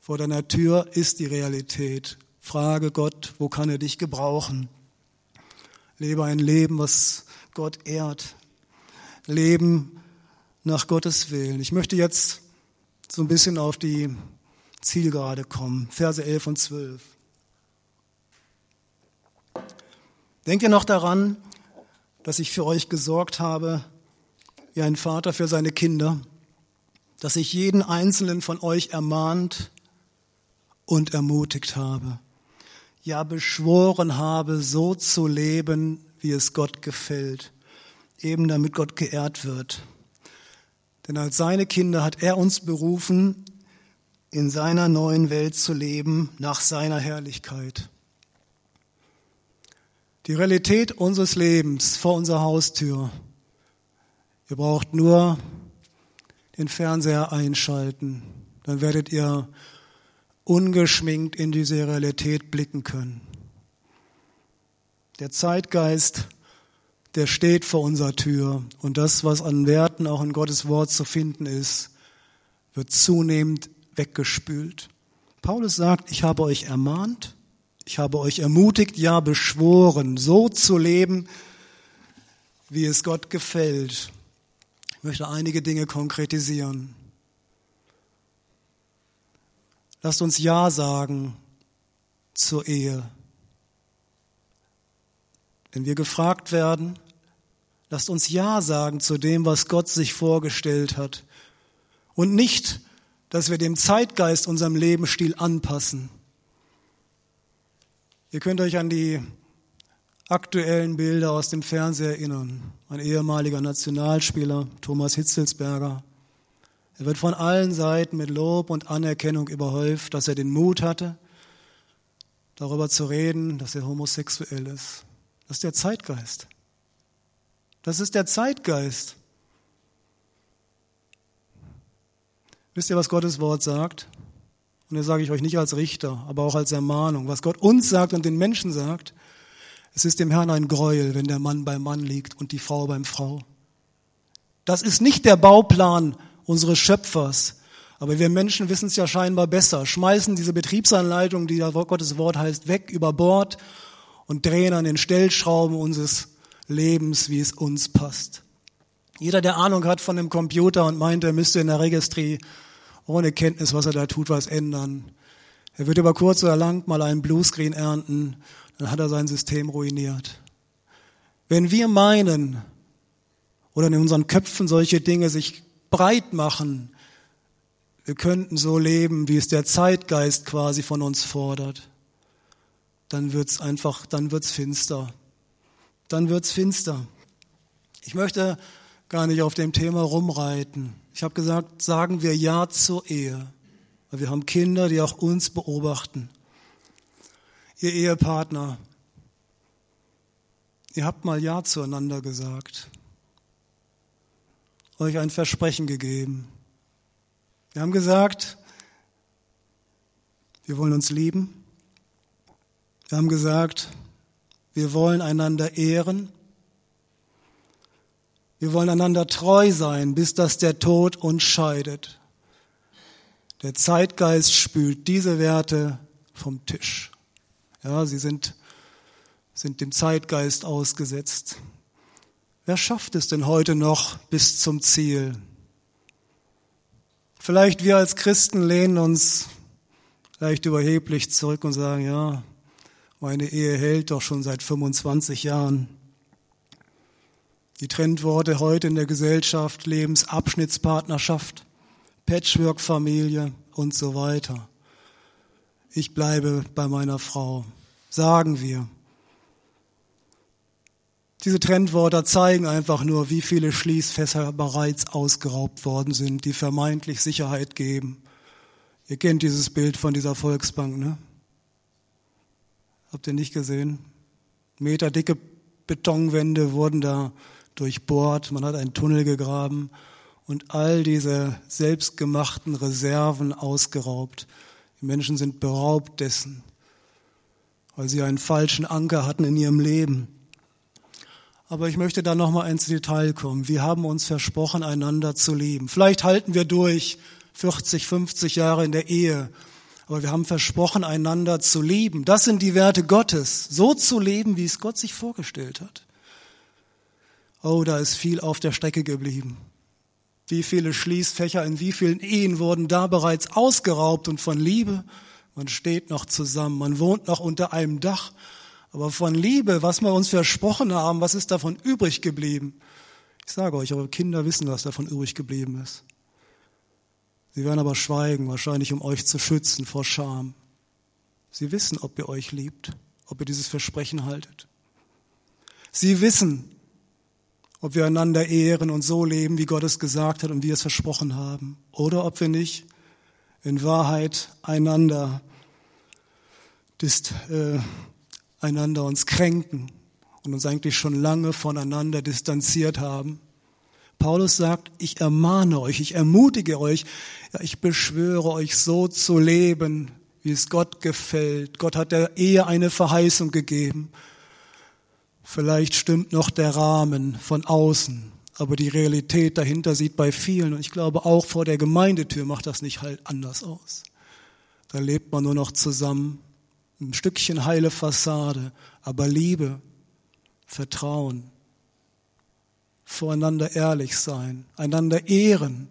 Vor deiner Tür ist die Realität. Frage Gott, wo kann er dich gebrauchen? Lebe ein Leben, was Gott ehrt. Leben nach Gottes Willen. Ich möchte jetzt so ein bisschen auf die Zielgerade kommen. Verse 11 und 12. Denkt ihr noch daran, dass ich für euch gesorgt habe, wie ein Vater für seine Kinder, dass ich jeden einzelnen von euch ermahnt und ermutigt habe, ja beschworen habe, so zu leben, wie es Gott gefällt, eben damit Gott geehrt wird. Denn als seine Kinder hat er uns berufen, in seiner neuen Welt zu leben, nach seiner Herrlichkeit. Die Realität unseres Lebens vor unserer Haustür. Ihr braucht nur den Fernseher einschalten, dann werdet ihr ungeschminkt in diese Realität blicken können. Der Zeitgeist, der steht vor unserer Tür und das, was an Werten auch in Gottes Wort zu finden ist, wird zunehmend weggespült. Paulus sagt, ich habe euch ermahnt, ich habe euch ermutigt, ja beschworen, so zu leben, wie es Gott gefällt. Ich möchte einige Dinge konkretisieren. Lasst uns Ja sagen zur Ehe. Wenn wir gefragt werden, lasst uns Ja sagen zu dem, was Gott sich vorgestellt hat. Und nicht dass wir dem Zeitgeist unserem Lebensstil anpassen. Ihr könnt euch an die aktuellen Bilder aus dem Fernsehen erinnern. Ein ehemaliger Nationalspieler, Thomas Hitzelsberger. Er wird von allen Seiten mit Lob und Anerkennung überhäuft, dass er den Mut hatte, darüber zu reden, dass er homosexuell ist. Das ist der Zeitgeist. Das ist der Zeitgeist. Wisst ihr, was Gottes Wort sagt? Und das sage ich euch nicht als Richter, aber auch als Ermahnung. Was Gott uns sagt und den Menschen sagt, es ist dem Herrn ein Gräuel, wenn der Mann beim Mann liegt und die Frau beim Frau. Das ist nicht der Bauplan unseres Schöpfers. Aber wir Menschen wissen es ja scheinbar besser, schmeißen diese Betriebsanleitung, die Gottes Wort heißt, weg über Bord und drehen an den Stellschrauben unseres Lebens, wie es uns passt. Jeder, der Ahnung hat von dem Computer und meint, er müsste in der Registrie ohne Kenntnis, was er da tut, was ändern. Er wird über kurz oder lang mal einen Bluescreen ernten, dann hat er sein System ruiniert. Wenn wir meinen oder in unseren Köpfen solche Dinge sich breit machen, wir könnten so leben, wie es der Zeitgeist quasi von uns fordert, dann wird's einfach, dann wird's finster. Dann wird's finster. Ich möchte gar nicht auf dem Thema rumreiten. Ich habe gesagt, sagen wir Ja zur Ehe, weil wir haben Kinder, die auch uns beobachten. Ihr Ehepartner, Ihr habt mal Ja zueinander gesagt, euch ein Versprechen gegeben. Wir haben gesagt, wir wollen uns lieben. Wir haben gesagt, wir wollen einander ehren. Wir wollen einander treu sein, bis dass der Tod uns scheidet. Der Zeitgeist spült diese Werte vom Tisch. Ja, sie sind, sind dem Zeitgeist ausgesetzt. Wer schafft es denn heute noch bis zum Ziel? Vielleicht wir als Christen lehnen uns leicht überheblich zurück und sagen, ja, meine Ehe hält doch schon seit 25 Jahren. Die Trendworte heute in der Gesellschaft, Lebensabschnittspartnerschaft, Patchwork-Familie und so weiter. Ich bleibe bei meiner Frau, sagen wir. Diese Trendworte zeigen einfach nur, wie viele Schließfässer bereits ausgeraubt worden sind, die vermeintlich Sicherheit geben. Ihr kennt dieses Bild von dieser Volksbank, ne? Habt ihr nicht gesehen? Meterdicke Betonwände wurden da durchbohrt, man hat einen Tunnel gegraben und all diese selbstgemachten Reserven ausgeraubt. Die Menschen sind beraubt dessen, weil sie einen falschen Anker hatten in ihrem Leben. Aber ich möchte da noch mal ins Detail kommen. Wir haben uns versprochen, einander zu lieben. Vielleicht halten wir durch 40, 50 Jahre in der Ehe. Aber wir haben versprochen, einander zu lieben. Das sind die Werte Gottes. So zu leben, wie es Gott sich vorgestellt hat. Oh, da ist viel auf der Strecke geblieben. Wie viele Schließfächer in wie vielen Ehen wurden da bereits ausgeraubt und von Liebe? Man steht noch zusammen, man wohnt noch unter einem Dach. Aber von Liebe, was wir uns versprochen haben, was ist davon übrig geblieben? Ich sage euch, eure Kinder wissen, was davon übrig geblieben ist. Sie werden aber schweigen, wahrscheinlich um euch zu schützen vor Scham. Sie wissen, ob ihr euch liebt, ob ihr dieses Versprechen haltet. Sie wissen, ob wir einander ehren und so leben, wie Gott es gesagt hat und wir es versprochen haben, oder ob wir nicht in Wahrheit einander, dist, äh, einander uns kränken und uns eigentlich schon lange voneinander distanziert haben. Paulus sagt, ich ermahne euch, ich ermutige euch, ja, ich beschwöre euch so zu leben, wie es Gott gefällt. Gott hat der Ehe eine Verheißung gegeben. Vielleicht stimmt noch der Rahmen von außen, aber die Realität dahinter sieht bei vielen, und ich glaube auch vor der Gemeindetür macht das nicht halt anders aus. Da lebt man nur noch zusammen, ein Stückchen heile Fassade, aber Liebe, Vertrauen, voreinander ehrlich sein, einander ehren,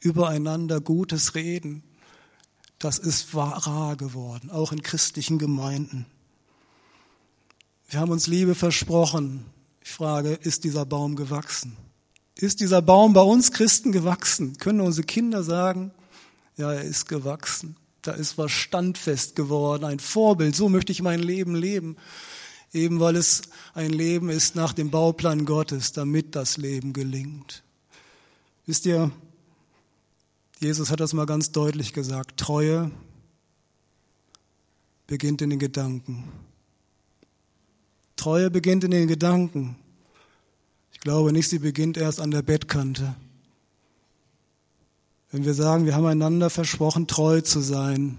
übereinander Gutes reden, das ist rar geworden, auch in christlichen Gemeinden. Wir haben uns Liebe versprochen. Ich frage, ist dieser Baum gewachsen? Ist dieser Baum bei uns Christen gewachsen? Können unsere Kinder sagen, ja, er ist gewachsen. Da ist was standfest geworden, ein Vorbild. So möchte ich mein Leben leben. Eben weil es ein Leben ist nach dem Bauplan Gottes, damit das Leben gelingt. Wisst ihr, Jesus hat das mal ganz deutlich gesagt. Treue beginnt in den Gedanken. Treue beginnt in den Gedanken. Ich glaube nicht, sie beginnt erst an der Bettkante. Wenn wir sagen, wir haben einander versprochen, treu zu sein,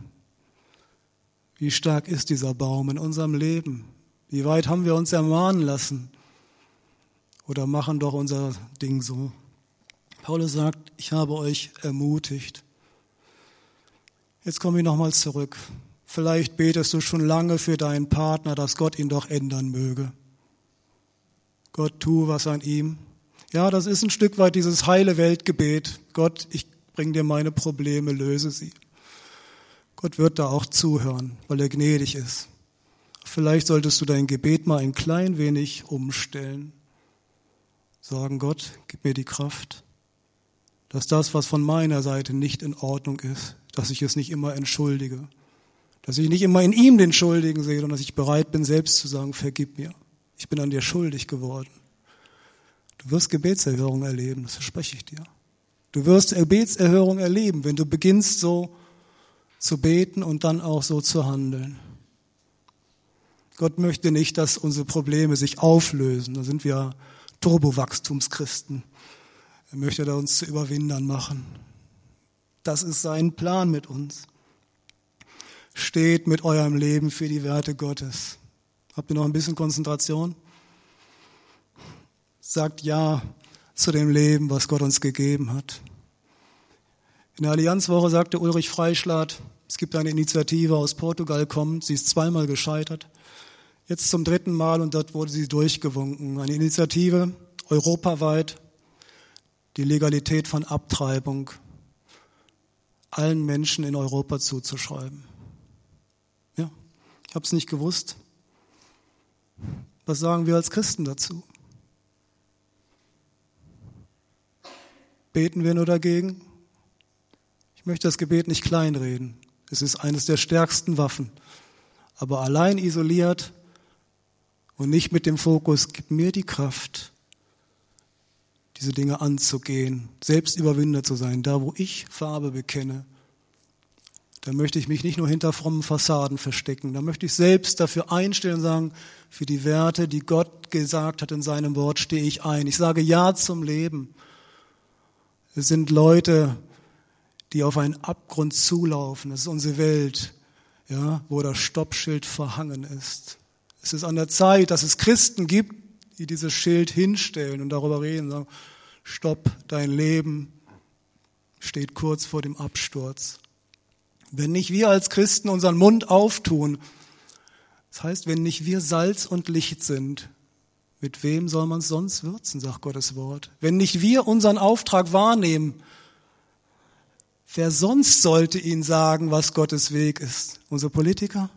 wie stark ist dieser Baum in unserem Leben? Wie weit haben wir uns ermahnen lassen? Oder machen doch unser Ding so? Paulus sagt, ich habe euch ermutigt. Jetzt komme ich nochmal zurück. Vielleicht betest du schon lange für deinen Partner, dass Gott ihn doch ändern möge. Gott, tu was an ihm. Ja, das ist ein Stück weit dieses heile Weltgebet. Gott, ich bring dir meine Probleme, löse sie. Gott wird da auch zuhören, weil er gnädig ist. Vielleicht solltest du dein Gebet mal ein klein wenig umstellen. Sagen, Gott, gib mir die Kraft, dass das, was von meiner Seite nicht in Ordnung ist, dass ich es nicht immer entschuldige, dass ich nicht immer in ihm den Schuldigen sehe, sondern dass ich bereit bin, selbst zu sagen, vergib mir. Ich bin an dir schuldig geworden. Du wirst Gebetserhörung erleben, das verspreche ich dir. Du wirst Gebetserhörung erleben, wenn du beginnst so zu beten und dann auch so zu handeln. Gott möchte nicht, dass unsere Probleme sich auflösen. Da sind wir Turbowachstumschristen. Er möchte da uns zu Überwindern machen. Das ist sein Plan mit uns. Steht mit eurem Leben für die Werte Gottes. Habt ihr noch ein bisschen Konzentration? Sagt Ja zu dem Leben, was Gott uns gegeben hat. In der Allianzwoche sagte Ulrich Freischlad, es gibt eine Initiative aus Portugal kommt, sie ist zweimal gescheitert. Jetzt zum dritten Mal und dort wurde sie durchgewunken. Eine Initiative europaweit, die Legalität von Abtreibung allen Menschen in Europa zuzuschreiben. Ja, ich habe es nicht gewusst. Was sagen wir als Christen dazu? Beten wir nur dagegen? Ich möchte das Gebet nicht kleinreden. Es ist eines der stärksten Waffen. Aber allein isoliert und nicht mit dem Fokus, gib mir die Kraft, diese Dinge anzugehen, selbst Überwinder zu sein, da wo ich Farbe bekenne. Da möchte ich mich nicht nur hinter frommen Fassaden verstecken, da möchte ich selbst dafür einstehen und sagen, für die Werte, die Gott gesagt hat in seinem Wort, stehe ich ein. Ich sage Ja zum Leben. Es sind Leute, die auf einen Abgrund zulaufen. Das ist unsere Welt, ja, wo das Stoppschild verhangen ist. Es ist an der Zeit, dass es Christen gibt, die dieses Schild hinstellen und darüber reden, sagen, stopp, dein Leben steht kurz vor dem Absturz. Wenn nicht wir als Christen unseren Mund auftun, das heißt, wenn nicht wir Salz und Licht sind, mit wem soll man es sonst würzen, sagt Gottes Wort. Wenn nicht wir unseren Auftrag wahrnehmen, wer sonst sollte ihnen sagen, was Gottes Weg ist? Unsere Politiker?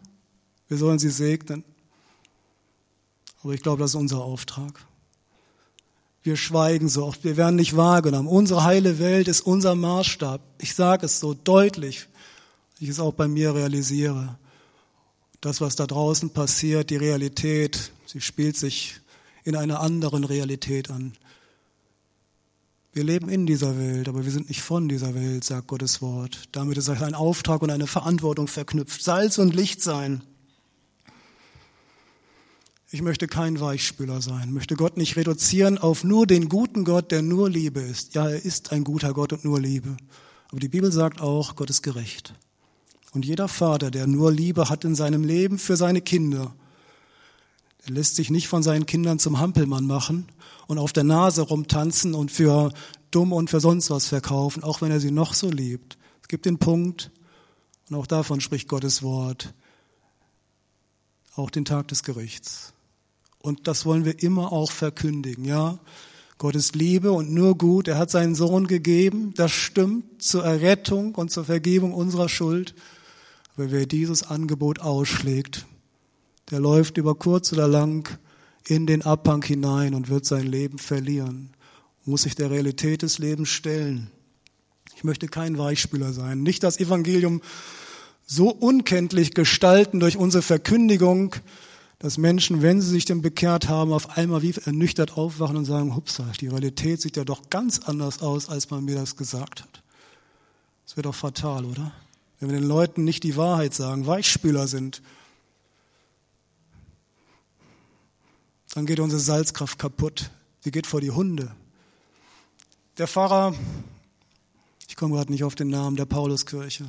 Wir sollen sie segnen. Aber ich glaube, das ist unser Auftrag. Wir schweigen so oft, wir werden nicht wahrgenommen. Unsere heile Welt ist unser Maßstab. Ich sage es so deutlich, ich es auch bei mir realisiere. Das, was da draußen passiert, die Realität, sie spielt sich in einer anderen Realität an. Wir leben in dieser Welt, aber wir sind nicht von dieser Welt, sagt Gottes Wort. Damit ist ein Auftrag und eine Verantwortung verknüpft. Salz und Licht sein. Ich möchte kein Weichspüler sein, möchte Gott nicht reduzieren auf nur den guten Gott, der nur Liebe ist. Ja, er ist ein guter Gott und nur Liebe. Aber die Bibel sagt auch, Gott ist gerecht. Und jeder Vater, der nur Liebe hat in seinem Leben für seine Kinder, der lässt sich nicht von seinen Kindern zum Hampelmann machen und auf der Nase rumtanzen und für dumm und für sonst was verkaufen, auch wenn er sie noch so liebt. Es gibt den Punkt, und auch davon spricht Gottes Wort, auch den Tag des Gerichts. Und das wollen wir immer auch verkündigen, ja. Gott ist Liebe und nur gut. Er hat seinen Sohn gegeben. Das stimmt zur Errettung und zur Vergebung unserer Schuld. Aber wer dieses Angebot ausschlägt, der läuft über kurz oder lang in den Abhang hinein und wird sein Leben verlieren. Muss sich der Realität des Lebens stellen. Ich möchte kein Weichspüler sein. Nicht das Evangelium so unkenntlich gestalten durch unsere Verkündigung, dass Menschen, wenn sie sich denn bekehrt haben, auf einmal wie ernüchtert aufwachen und sagen, hupsa, die Realität sieht ja doch ganz anders aus, als man mir das gesagt hat. Das wäre doch fatal, oder? Wenn wir den Leuten nicht die Wahrheit sagen, Weichspüler sind, dann geht unsere Salzkraft kaputt. Sie geht vor die Hunde. Der Pfarrer, ich komme gerade nicht auf den Namen, der Pauluskirche,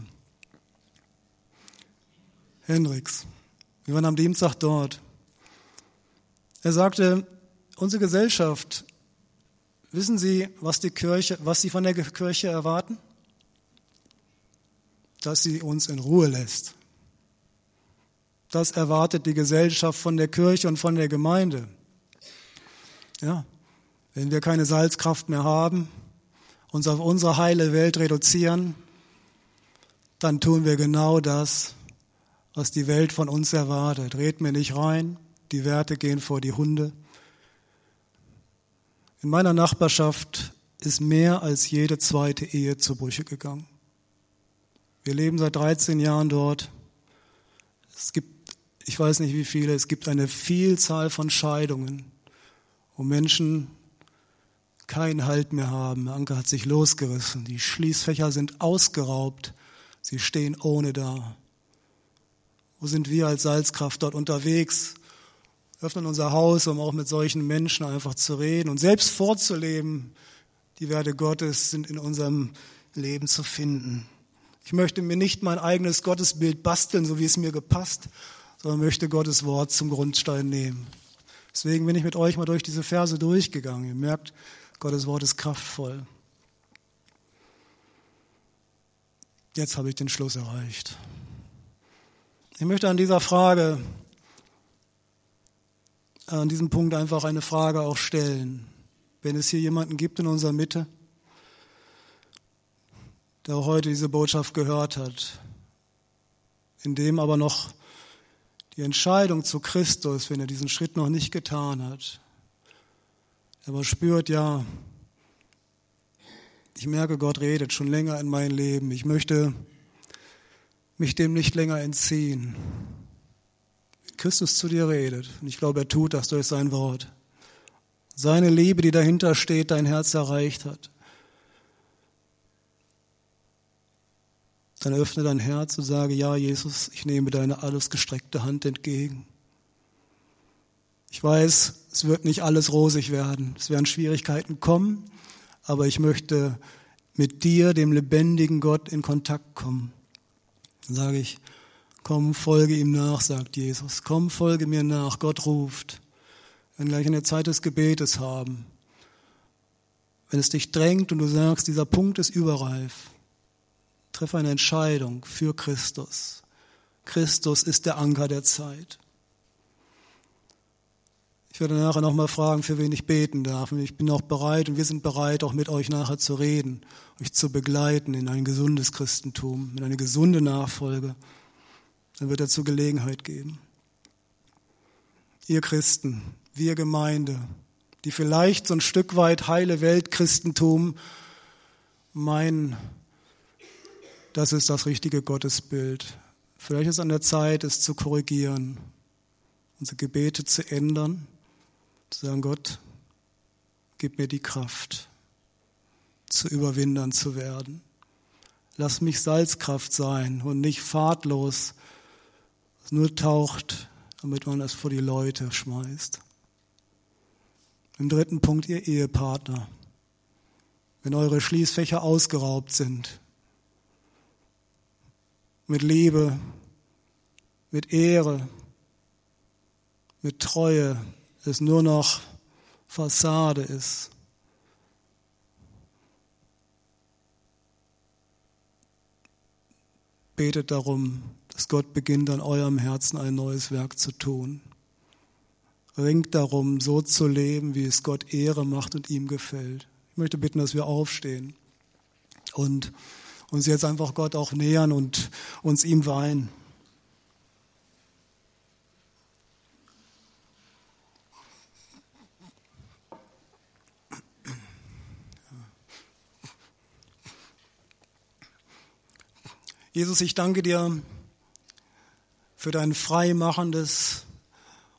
Hendricks, wir waren am Dienstag dort. Er sagte, unsere Gesellschaft, wissen Sie, was die Kirche, was Sie von der Kirche erwarten? Dass sie uns in Ruhe lässt. Das erwartet die Gesellschaft von der Kirche und von der Gemeinde. Ja, wenn wir keine Salzkraft mehr haben, uns auf unsere heile Welt reduzieren, dann tun wir genau das, was die Welt von uns erwartet. Red mir nicht rein, die Werte gehen vor die Hunde. In meiner Nachbarschaft ist mehr als jede zweite Ehe zu Brüche gegangen. Wir leben seit 13 Jahren dort. Es gibt, ich weiß nicht wie viele, es gibt eine Vielzahl von Scheidungen, wo Menschen keinen Halt mehr haben. Der Anker hat sich losgerissen. Die Schließfächer sind ausgeraubt. Sie stehen ohne da. Wo sind wir als Salzkraft dort unterwegs, öffnen unser Haus, um auch mit solchen Menschen einfach zu reden und selbst vorzuleben. Die Werte Gottes sind in unserem Leben zu finden. Ich möchte mir nicht mein eigenes Gottesbild basteln, so wie es mir gepasst, sondern möchte Gottes Wort zum Grundstein nehmen. Deswegen bin ich mit euch mal durch diese Verse durchgegangen. Ihr merkt, Gottes Wort ist kraftvoll. Jetzt habe ich den Schluss erreicht. Ich möchte an dieser Frage, an diesem Punkt einfach eine Frage auch stellen. Wenn es hier jemanden gibt in unserer Mitte, der heute diese Botschaft gehört hat, in dem aber noch die Entscheidung zu Christus, wenn er diesen Schritt noch nicht getan hat, aber spürt, ja, ich merke, Gott redet schon länger in mein Leben. Ich möchte mich dem nicht länger entziehen. Christus zu dir redet. Und ich glaube, er tut das durch sein Wort. Seine Liebe, die dahinter steht, dein Herz erreicht hat. Dann öffne dein Herz und sage, ja, Jesus, ich nehme deine alles gestreckte Hand entgegen. Ich weiß, es wird nicht alles rosig werden. Es werden Schwierigkeiten kommen aber ich möchte mit dir, dem lebendigen Gott, in Kontakt kommen. Dann sage ich, komm, folge ihm nach, sagt Jesus. Komm, folge mir nach. Gott ruft. Wenn gleich eine Zeit des Gebetes haben. Wenn es dich drängt und du sagst, dieser Punkt ist überreif, treffe eine Entscheidung für Christus. Christus ist der Anker der Zeit. Ich werde nachher nochmal fragen, für wen ich beten darf. Und ich bin auch bereit und wir sind bereit, auch mit euch nachher zu reden, euch zu begleiten in ein gesundes Christentum, in eine gesunde Nachfolge. Dann wird dazu Gelegenheit geben. Ihr Christen, wir Gemeinde, die vielleicht so ein Stück weit heile Weltchristentum meinen, das ist das richtige Gottesbild. Vielleicht ist es an der Zeit, es zu korrigieren, unsere Gebete zu ändern zu sagen, Gott, gib mir die Kraft, zu Überwindern zu werden. Lass mich Salzkraft sein und nicht fahrtlos, nur taucht, damit man es vor die Leute schmeißt. Im dritten Punkt, ihr Ehepartner. Wenn eure Schließfächer ausgeraubt sind, mit Liebe, mit Ehre, mit Treue, es nur noch Fassade ist. Betet darum, dass Gott beginnt an eurem Herzen ein neues Werk zu tun. Ringt darum, so zu leben, wie es Gott Ehre macht und ihm gefällt. Ich möchte bitten, dass wir aufstehen und uns jetzt einfach Gott auch nähern und uns ihm weihen. Jesus, ich danke dir für dein freimachendes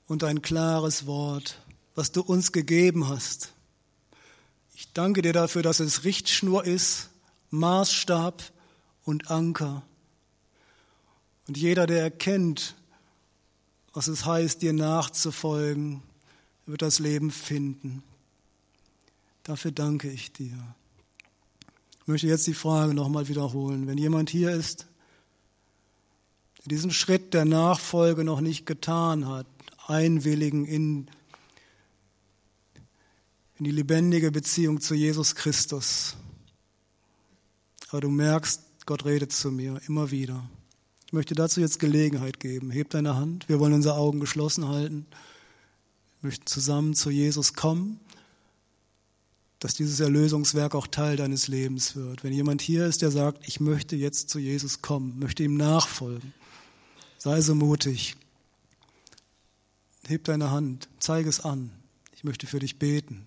und dein klares Wort, was du uns gegeben hast. Ich danke dir dafür, dass es Richtschnur ist, Maßstab und Anker. Und jeder, der erkennt, was es heißt, dir nachzufolgen, wird das Leben finden. Dafür danke ich dir. Ich möchte jetzt die Frage nochmal wiederholen. Wenn jemand hier ist, der diesen Schritt der Nachfolge noch nicht getan hat, einwilligen in, in die lebendige Beziehung zu Jesus Christus. Aber du merkst, Gott redet zu mir immer wieder. Ich möchte dazu jetzt Gelegenheit geben. Heb deine Hand. Wir wollen unsere Augen geschlossen halten. Wir möchten zusammen zu Jesus kommen dass dieses Erlösungswerk auch Teil deines Lebens wird. Wenn jemand hier ist, der sagt, ich möchte jetzt zu Jesus kommen, möchte ihm nachfolgen, sei so mutig. Heb deine Hand, zeige es an. Ich möchte für dich beten.